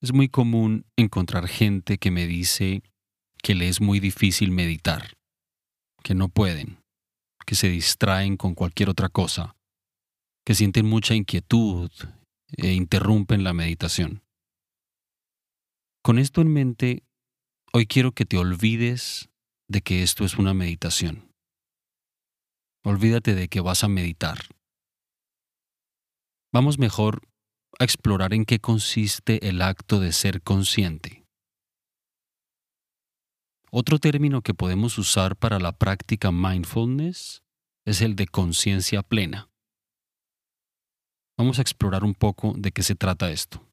Es muy común encontrar gente que me dice que le es muy difícil meditar, que no pueden, que se distraen con cualquier otra cosa, que sienten mucha inquietud e interrumpen la meditación. Con esto en mente, hoy quiero que te olvides de que esto es una meditación. Olvídate de que vas a meditar. Vamos mejor a explorar en qué consiste el acto de ser consciente. Otro término que podemos usar para la práctica mindfulness es el de conciencia plena. Vamos a explorar un poco de qué se trata esto.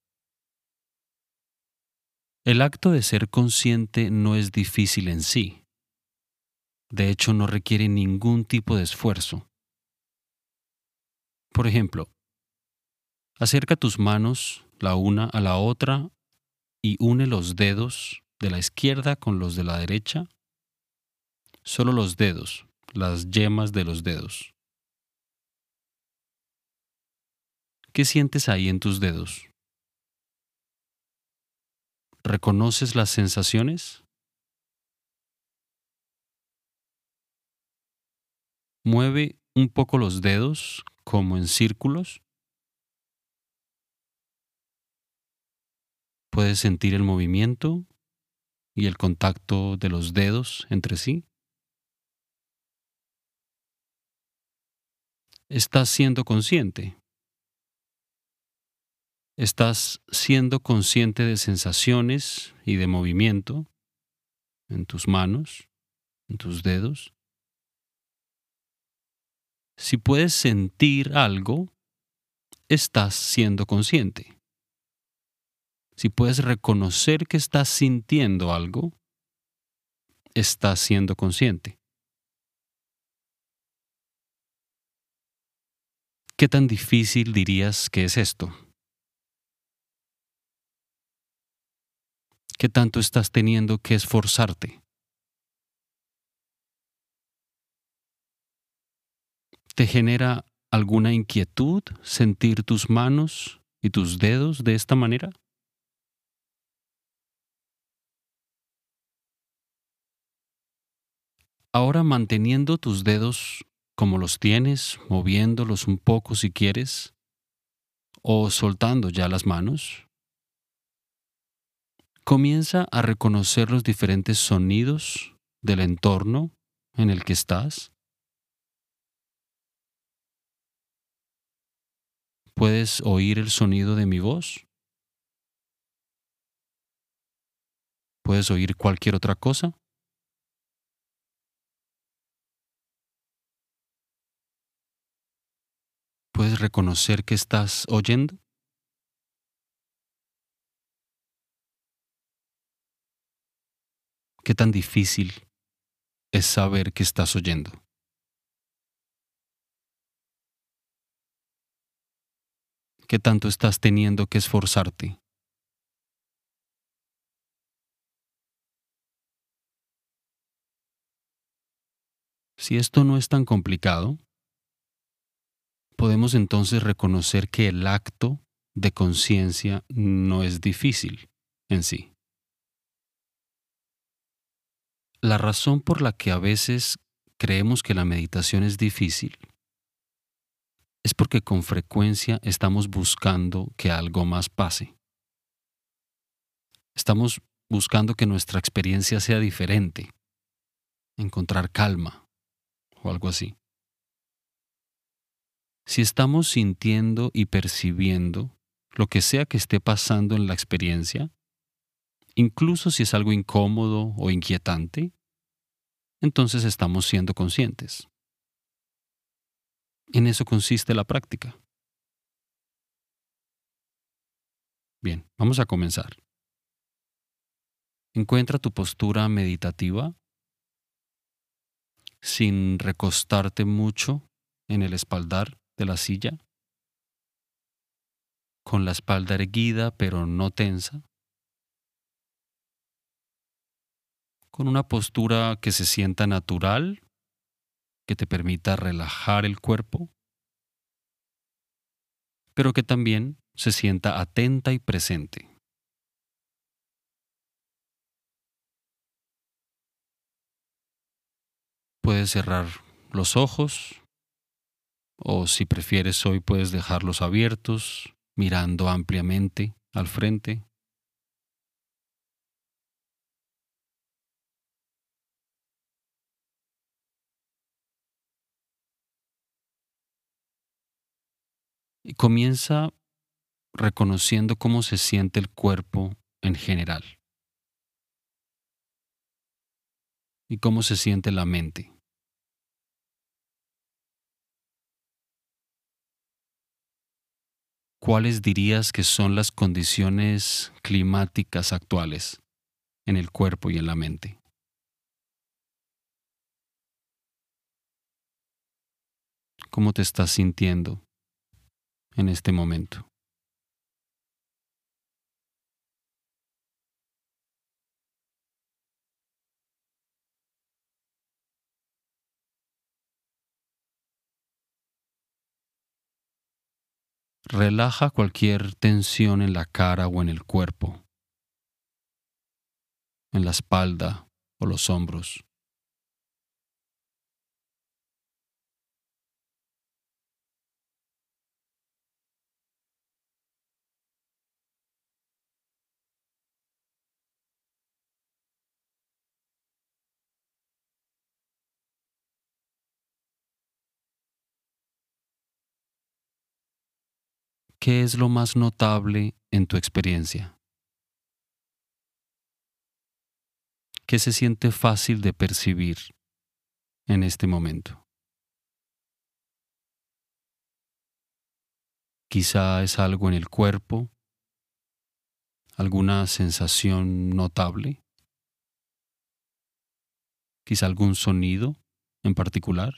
El acto de ser consciente no es difícil en sí. De hecho, no requiere ningún tipo de esfuerzo. Por ejemplo, acerca tus manos la una a la otra y une los dedos de la izquierda con los de la derecha. Solo los dedos, las yemas de los dedos. ¿Qué sientes ahí en tus dedos? ¿Reconoces las sensaciones? Mueve un poco los dedos como en círculos. Puedes sentir el movimiento y el contacto de los dedos entre sí. Estás siendo consciente. Estás siendo consciente de sensaciones y de movimiento en tus manos, en tus dedos. Si puedes sentir algo, estás siendo consciente. Si puedes reconocer que estás sintiendo algo, estás siendo consciente. ¿Qué tan difícil dirías que es esto? ¿Qué tanto estás teniendo que esforzarte? ¿Te genera alguna inquietud sentir tus manos y tus dedos de esta manera? Ahora manteniendo tus dedos como los tienes, moviéndolos un poco si quieres, o soltando ya las manos, Comienza a reconocer los diferentes sonidos del entorno en el que estás. ¿Puedes oír el sonido de mi voz? ¿Puedes oír cualquier otra cosa? ¿Puedes reconocer que estás oyendo? ¿Qué tan difícil es saber que estás oyendo? ¿Qué tanto estás teniendo que esforzarte? Si esto no es tan complicado, podemos entonces reconocer que el acto de conciencia no es difícil en sí. La razón por la que a veces creemos que la meditación es difícil es porque con frecuencia estamos buscando que algo más pase. Estamos buscando que nuestra experiencia sea diferente, encontrar calma o algo así. Si estamos sintiendo y percibiendo lo que sea que esté pasando en la experiencia, incluso si es algo incómodo o inquietante, entonces estamos siendo conscientes. En eso consiste la práctica. Bien, vamos a comenzar. Encuentra tu postura meditativa sin recostarte mucho en el espaldar de la silla, con la espalda erguida pero no tensa, con una postura que se sienta natural, que te permita relajar el cuerpo, pero que también se sienta atenta y presente. Puedes cerrar los ojos o si prefieres hoy puedes dejarlos abiertos, mirando ampliamente al frente. Y comienza reconociendo cómo se siente el cuerpo en general y cómo se siente la mente. ¿Cuáles dirías que son las condiciones climáticas actuales en el cuerpo y en la mente? ¿Cómo te estás sintiendo en este momento? Relaja cualquier tensión en la cara o en el cuerpo, en la espalda o los hombros. ¿Qué es lo más notable en tu experiencia? ¿Qué se siente fácil de percibir en este momento? Quizá es algo en el cuerpo, alguna sensación notable, quizá algún sonido en particular.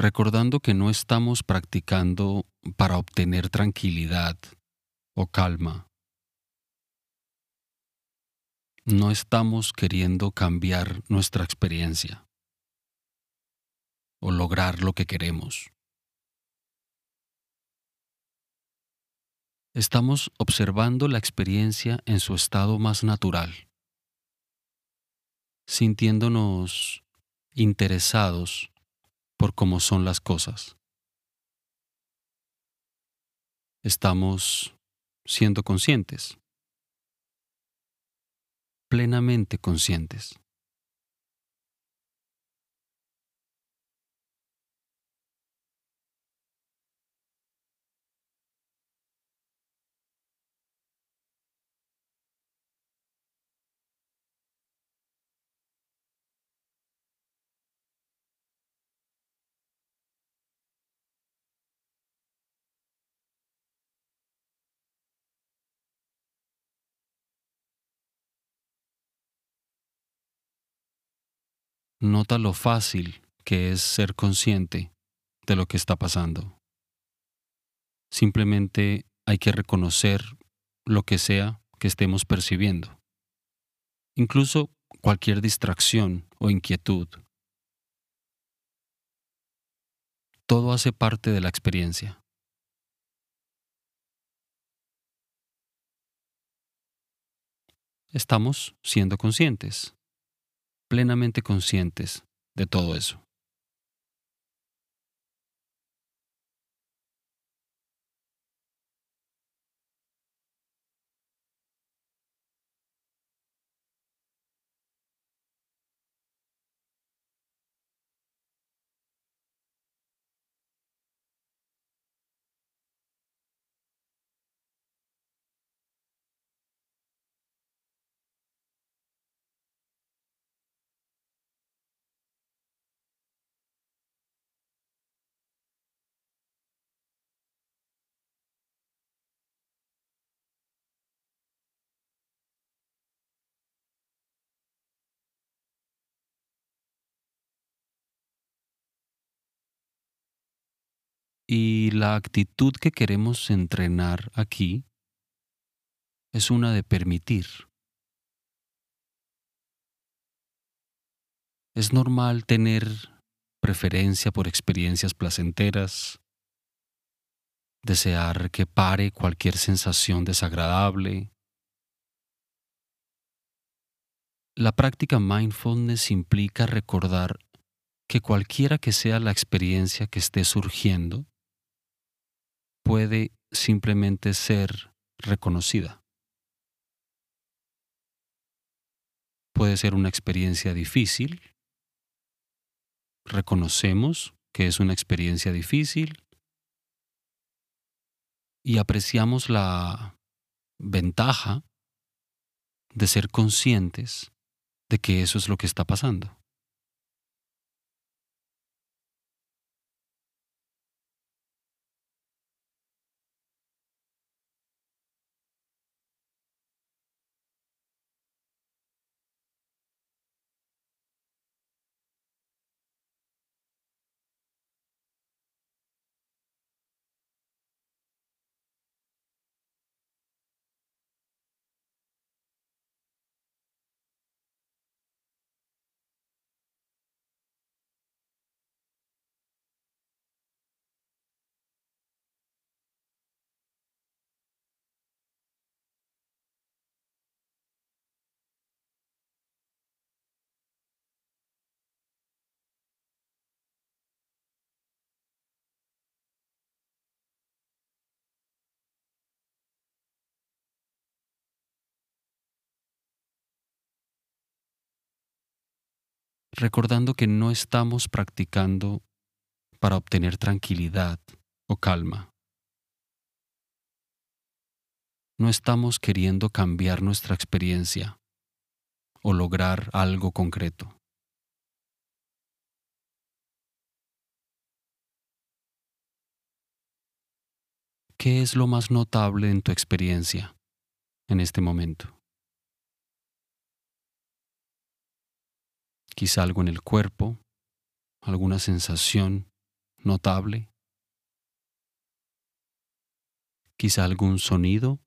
Recordando que no estamos practicando para obtener tranquilidad o calma. No estamos queriendo cambiar nuestra experiencia o lograr lo que queremos. Estamos observando la experiencia en su estado más natural, sintiéndonos interesados por cómo son las cosas. Estamos siendo conscientes, plenamente conscientes. Nota lo fácil que es ser consciente de lo que está pasando. Simplemente hay que reconocer lo que sea que estemos percibiendo. Incluso cualquier distracción o inquietud. Todo hace parte de la experiencia. Estamos siendo conscientes plenamente conscientes de todo eso. Y la actitud que queremos entrenar aquí es una de permitir. Es normal tener preferencia por experiencias placenteras, desear que pare cualquier sensación desagradable. La práctica mindfulness implica recordar que cualquiera que sea la experiencia que esté surgiendo, puede simplemente ser reconocida. Puede ser una experiencia difícil. Reconocemos que es una experiencia difícil y apreciamos la ventaja de ser conscientes de que eso es lo que está pasando. Recordando que no estamos practicando para obtener tranquilidad o calma. No estamos queriendo cambiar nuestra experiencia o lograr algo concreto. ¿Qué es lo más notable en tu experiencia en este momento? Quizá algo en el cuerpo, alguna sensación notable, quizá algún sonido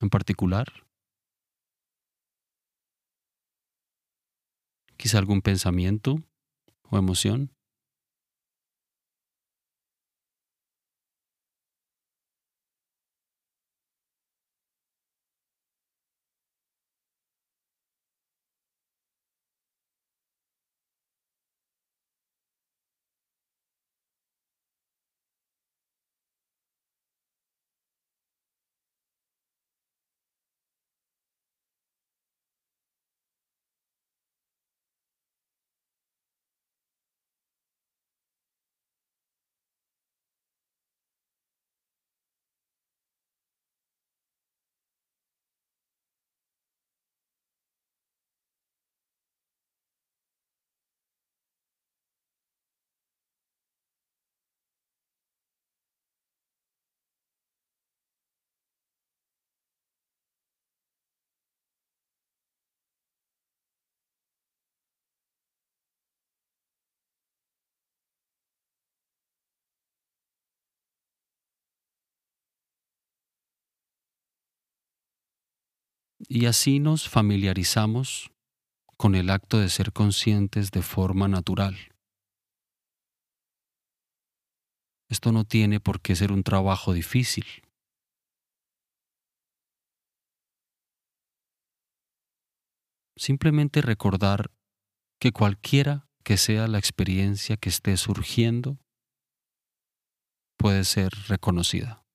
en particular, quizá algún pensamiento o emoción. Y así nos familiarizamos con el acto de ser conscientes de forma natural. Esto no tiene por qué ser un trabajo difícil. Simplemente recordar que cualquiera que sea la experiencia que esté surgiendo puede ser reconocida.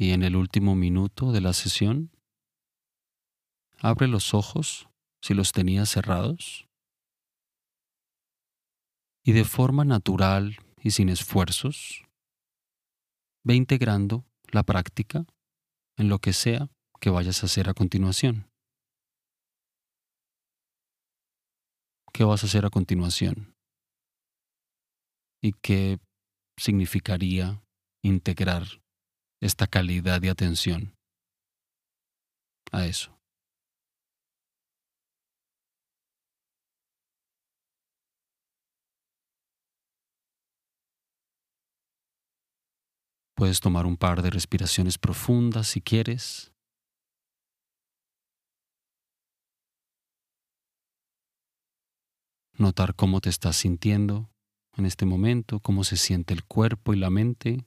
Y en el último minuto de la sesión, abre los ojos si los tenías cerrados y de forma natural y sin esfuerzos, ve integrando la práctica en lo que sea que vayas a hacer a continuación. ¿Qué vas a hacer a continuación? ¿Y qué significaría integrar esta calidad de atención a eso? Puedes tomar un par de respiraciones profundas si quieres. Notar cómo te estás sintiendo en este momento, cómo se siente el cuerpo y la mente.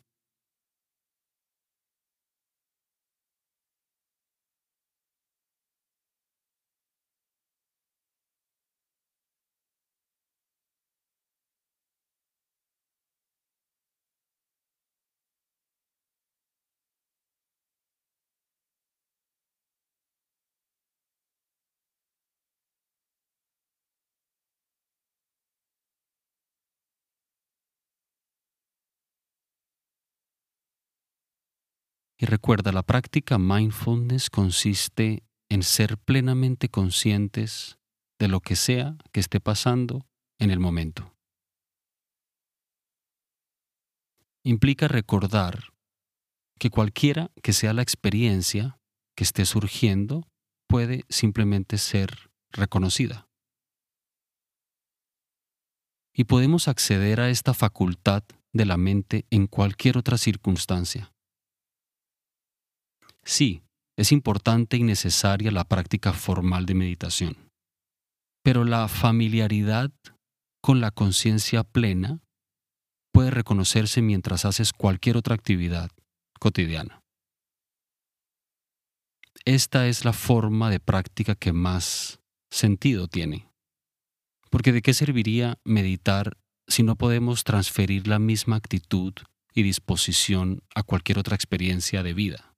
Y recuerda, la práctica mindfulness consiste en ser plenamente conscientes de lo que sea que esté pasando en el momento. Implica recordar que cualquiera que sea la experiencia que esté surgiendo puede simplemente ser reconocida. Y podemos acceder a esta facultad de la mente en cualquier otra circunstancia. Sí, es importante y necesaria la práctica formal de meditación, pero la familiaridad con la conciencia plena puede reconocerse mientras haces cualquier otra actividad cotidiana. Esta es la forma de práctica que más sentido tiene. Porque ¿de qué serviría meditar si no podemos transferir la misma actitud y disposición a cualquier otra experiencia de vida?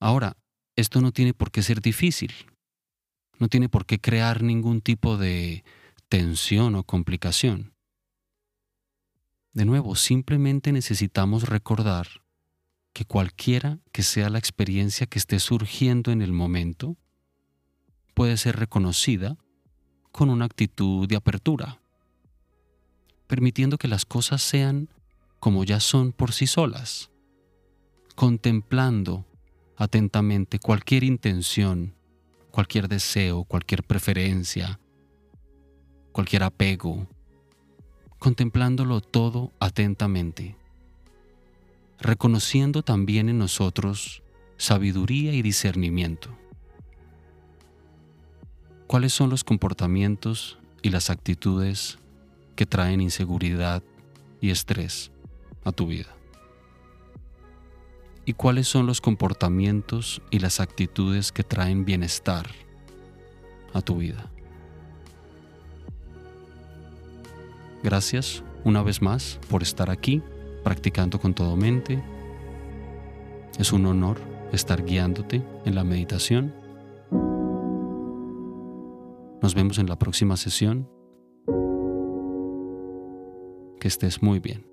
Ahora, esto no tiene por qué ser difícil, no tiene por qué crear ningún tipo de tensión o complicación. De nuevo, simplemente necesitamos recordar que cualquiera que sea la experiencia que esté surgiendo en el momento, puede ser reconocida con una actitud de apertura, permitiendo que las cosas sean como ya son por sí solas, contemplando atentamente cualquier intención, cualquier deseo, cualquier preferencia, cualquier apego, contemplándolo todo atentamente, reconociendo también en nosotros sabiduría y discernimiento. ¿Cuáles son los comportamientos y las actitudes que traen inseguridad y estrés a tu vida? Y cuáles son los comportamientos y las actitudes que traen bienestar a tu vida. Gracias una vez más por estar aquí practicando con todo mente. Es un honor estar guiándote en la meditación. Nos vemos en la próxima sesión. Que estés muy bien.